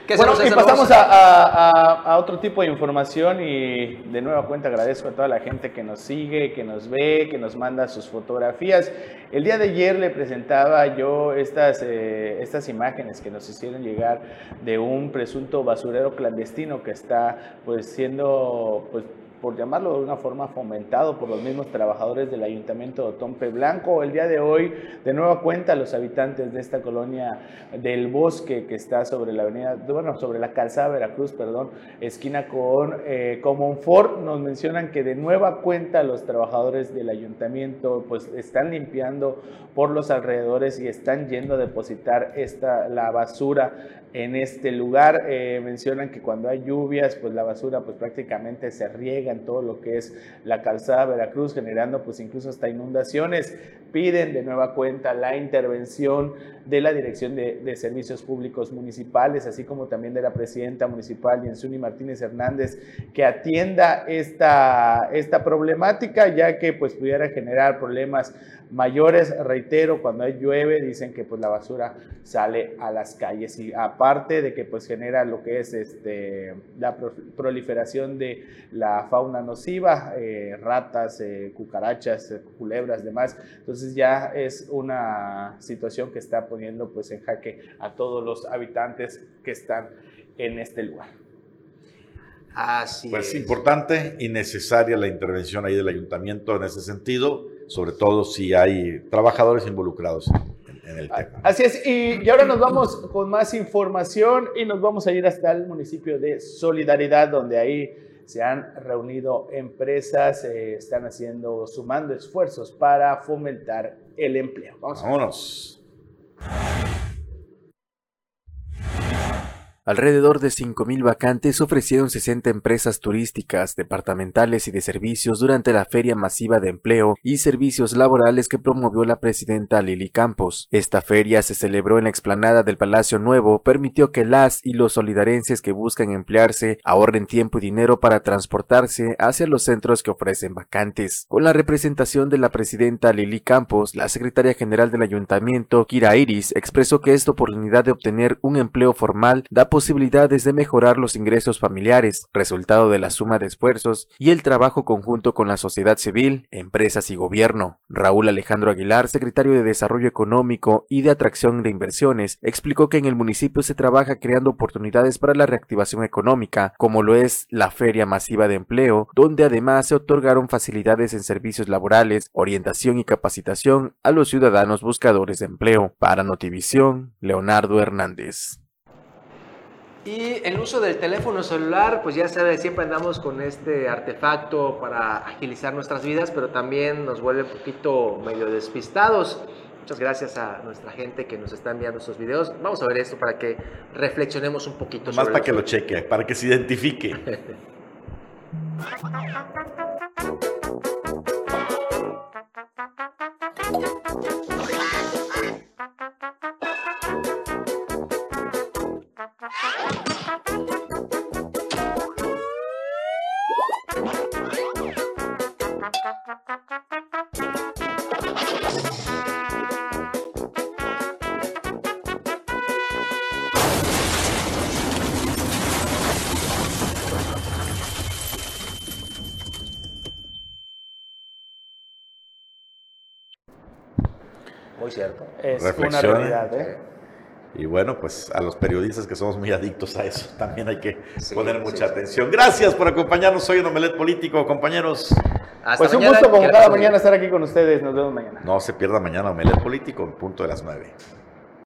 ¿Qué Bueno, y pasamos Vamos a, a- a- a otro tipo de información y de nueva cuenta agradezco a toda la gente que nos sigue, que nos ve, que nos manda sus fotografías. El día de ayer le presentaba yo estas, eh, estas imágenes que nos hicieron llegar de un presunto basurero clandestino que está pues siendo pues por llamarlo de una forma, fomentado por los mismos trabajadores del Ayuntamiento de Tompe Blanco. El día de hoy, de nueva cuenta, los habitantes de esta colonia del Bosque, que está sobre la avenida, bueno, sobre la calzada Veracruz, perdón, esquina con eh, Comonfort, nos mencionan que de nueva cuenta los trabajadores del Ayuntamiento pues están limpiando por los alrededores y están yendo a depositar esta, la basura en este lugar. Eh, mencionan que cuando hay lluvias, pues la basura pues prácticamente se riega en todo lo que es la calzada Veracruz, generando pues incluso hasta inundaciones. Piden de nueva cuenta la intervención de la Dirección de, Servicios Públicos Municipales, así como también de la presidenta municipal, Yensuni Martínez Hernández, que atienda esta, esta problemática, ya que pues pudiera generar problemas mayores, reitero, cuando llueve dicen que pues la basura sale a las calles. Y aparte de que pues genera lo que es este, la proliferación de la fauna nociva, eh, ratas, eh, cucarachas, eh, culebras, demás, entonces ya es una situación que está poniendo pues en jaque a todos los habitantes que están en este lugar. Así pues es. importante y necesaria la intervención ahí del ayuntamiento en ese sentido sobre todo si hay trabajadores involucrados en, el tema. Así es, y, ahora nos vamos con más información y nos vamos a ir hasta el municipio de Solidaridad, donde ahí se han reunido empresas, eh, están haciendo, sumando esfuerzos para fomentar el empleo. Vamos Vámonos. Alrededor de 5.000 vacantes ofrecieron 60 empresas turísticas, departamentales y de servicios durante la Feria Masiva de Empleo y Servicios Laborales que promovió la presidenta Lili Campos. Esta feria se celebró en la explanada del Palacio Nuevo, permitió que las y los solidarenses que buscan emplearse ahorren tiempo y dinero para transportarse hacia los centros que ofrecen vacantes. Con la representación de la presidenta Lili Campos, la secretaria general del ayuntamiento, Kira Iris, expresó que esta oportunidad de obtener un empleo formal da posibilidades de mejorar los ingresos familiares, resultado de la suma de esfuerzos y el trabajo conjunto con la sociedad civil, empresas y gobierno. Raúl Alejandro Aguilar, secretario de Desarrollo Económico y de Atracción de Inversiones, explicó que en el municipio se trabaja creando oportunidades para la reactivación económica, como lo es la Feria Masiva de Empleo, donde además se otorgaron facilidades en servicios laborales, orientación y capacitación a los ciudadanos buscadores de empleo. Para Notivisión, Leonardo Hernández. Y el uso del teléfono celular, pues ya sabes, siempre andamos con este artefacto para agilizar nuestras vidas, pero también nos vuelve un poquito medio despistados. Muchas gracias a nuestra gente que nos está enviando estos videos. Vamos a ver esto para que reflexionemos un poquito. Más para que lo cheque, para que se identifique. Muy cierto. Es una realidad, ¿eh? Y bueno, pues a los periodistas que somos muy adictos a eso, también hay que poner mucha atención. Gracias por acompañarnos hoy en Omelet Político, compañeros. pues un gusto como cada mañana estar aquí con ustedes. Nos vemos mañana. No se pierda mañana Omelet Político en punto de las nueve.